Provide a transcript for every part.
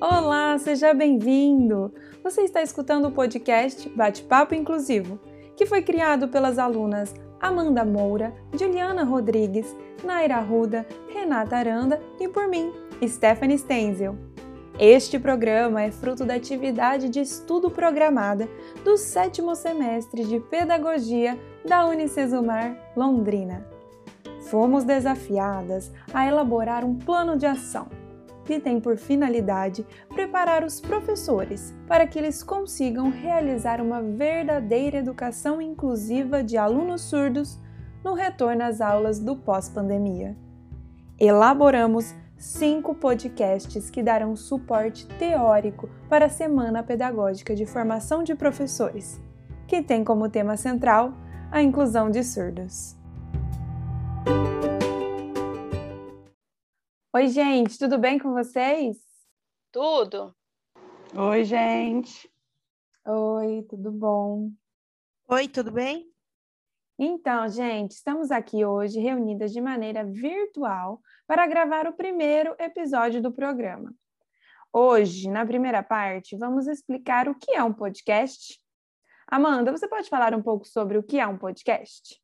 Olá, seja bem-vindo! Você está escutando o podcast Bate-Papo Inclusivo, que foi criado pelas alunas Amanda Moura, Juliana Rodrigues, Naira Ruda, Renata Aranda e por mim, Stephanie Stenzel. Este programa é fruto da atividade de estudo programada do sétimo semestre de Pedagogia da Unicesumar Londrina. Fomos desafiadas a elaborar um plano de ação que tem por finalidade preparar os professores para que eles consigam realizar uma verdadeira educação inclusiva de alunos surdos no retorno às aulas do pós-pandemia. Elaboramos cinco podcasts que darão suporte teórico para a Semana Pedagógica de Formação de Professores, que tem como tema central a inclusão de surdos. Oi, gente, tudo bem com vocês? Tudo. Oi, gente. Oi, tudo bom? Oi, tudo bem? Então, gente, estamos aqui hoje reunidas de maneira virtual para gravar o primeiro episódio do programa. Hoje, na primeira parte, vamos explicar o que é um podcast. Amanda, você pode falar um pouco sobre o que é um podcast?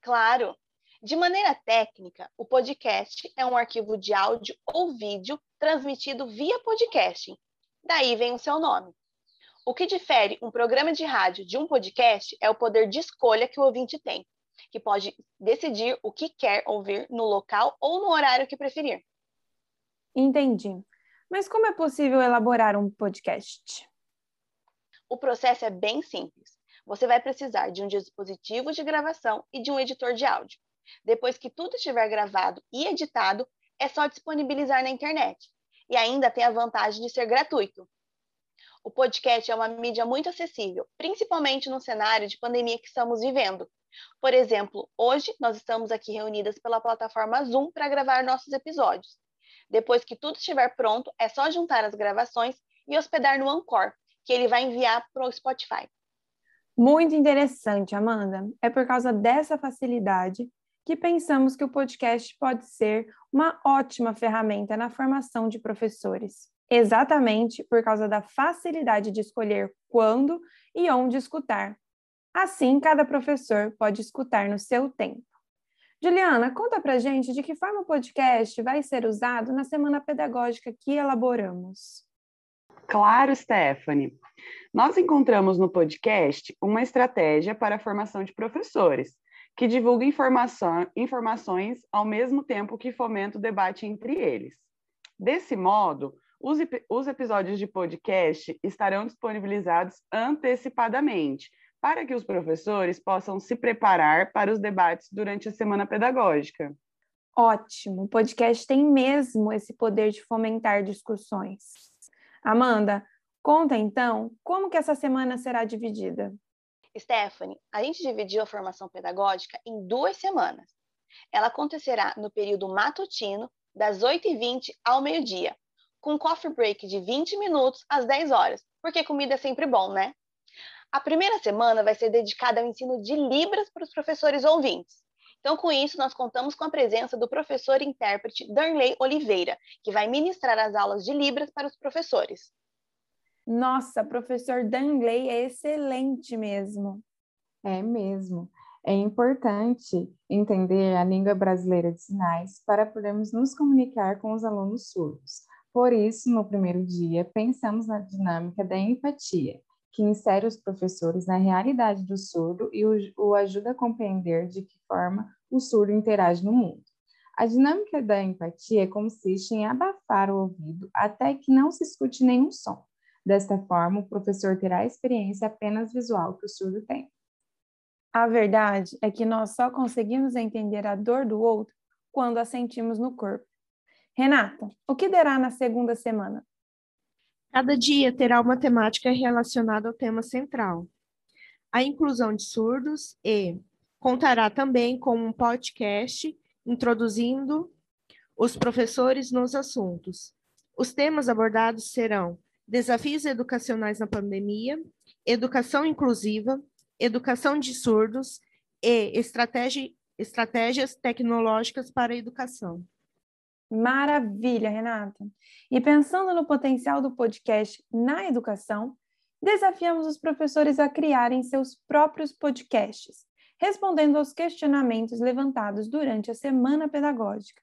Claro. De maneira técnica, o podcast é um arquivo de áudio ou vídeo transmitido via podcasting. Daí vem o seu nome. O que difere um programa de rádio de um podcast é o poder de escolha que o ouvinte tem, que pode decidir o que quer ouvir no local ou no horário que preferir. Entendi. Mas como é possível elaborar um podcast? O processo é bem simples. Você vai precisar de um dispositivo de gravação e de um editor de áudio. Depois que tudo estiver gravado e editado, é só disponibilizar na internet. E ainda tem a vantagem de ser gratuito. O podcast é uma mídia muito acessível, principalmente no cenário de pandemia que estamos vivendo. Por exemplo, hoje nós estamos aqui reunidas pela plataforma Zoom para gravar nossos episódios. Depois que tudo estiver pronto, é só juntar as gravações e hospedar no Anchor, que ele vai enviar para o Spotify. Muito interessante, Amanda. É por causa dessa facilidade que pensamos que o podcast pode ser uma ótima ferramenta na formação de professores exatamente por causa da facilidade de escolher quando e onde escutar. Assim, cada professor pode escutar no seu tempo. Juliana, conta pra gente de que forma o podcast vai ser usado na semana pedagógica que elaboramos. Claro, Stephanie. Nós encontramos no podcast uma estratégia para a formação de professores, que divulga informações ao mesmo tempo que fomenta o debate entre eles. Desse modo, os, os episódios de podcast estarão disponibilizados antecipadamente, para que os professores possam se preparar para os debates durante a semana pedagógica. Ótimo! O podcast tem mesmo esse poder de fomentar discussões. Amanda, conta então como que essa semana será dividida. Stephanie, a gente dividiu a formação pedagógica em duas semanas. Ela acontecerá no período matutino, das 8h20 ao meio-dia, com coffee break de 20 minutos às 10 horas, porque comida é sempre bom, né? A primeira semana vai ser dedicada ao ensino de Libras para os professores ouvintes. Então, com isso, nós contamos com a presença do professor intérprete Darley Oliveira, que vai ministrar as aulas de Libras para os professores. Nossa, professor Danley é excelente mesmo. É mesmo. É importante entender a língua brasileira de sinais para podermos nos comunicar com os alunos surdos. Por isso, no primeiro dia, pensamos na dinâmica da empatia, que insere os professores na realidade do surdo e o, o ajuda a compreender de que forma o surdo interage no mundo. A dinâmica da empatia consiste em abafar o ouvido até que não se escute nenhum som. Desta forma, o professor terá a experiência apenas visual que o surdo tem. A verdade é que nós só conseguimos entender a dor do outro quando a sentimos no corpo. Renata, o que derá na segunda semana? Cada dia terá uma temática relacionada ao tema central. A inclusão de surdos e contará também com um podcast introduzindo os professores nos assuntos. Os temas abordados serão desafios educacionais na pandemia, educação inclusiva, educação de surdos e estratégia, estratégias tecnológicas para a educação. Maravilha, Renata! E pensando no potencial do podcast na educação, desafiamos os professores a criarem seus próprios podcasts, respondendo aos questionamentos levantados durante a semana pedagógica.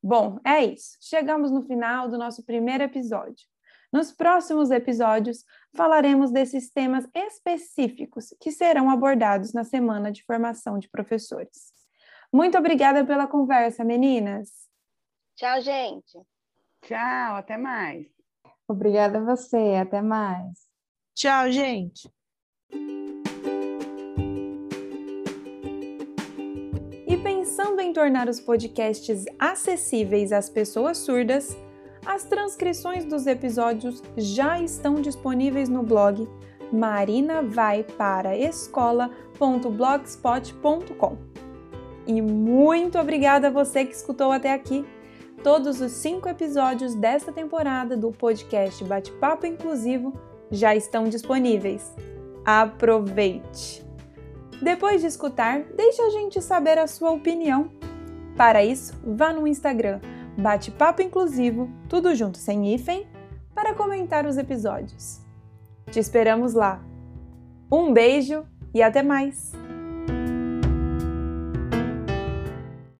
Bom, é isso. Chegamos no final do nosso primeiro episódio. Nos próximos episódios, falaremos desses temas específicos que serão abordados na semana de formação de professores. Muito obrigada pela conversa, meninas! Tchau, gente! Tchau, até mais! Obrigada a você, até mais! Tchau, gente! E pensando em tornar os podcasts acessíveis às pessoas surdas, as transcrições dos episódios já estão disponíveis no blog marinavaiParaEscola.blogspot.com. E muito obrigada a você que escutou até aqui. Todos os cinco episódios desta temporada do podcast Bate-Papo Inclusivo já estão disponíveis. Aproveite! Depois de escutar, deixe a gente saber a sua opinião. Para isso, vá no Instagram Bate-papo inclusivo, tudo junto sem hífen, para comentar os episódios. Te esperamos lá. Um beijo e até mais!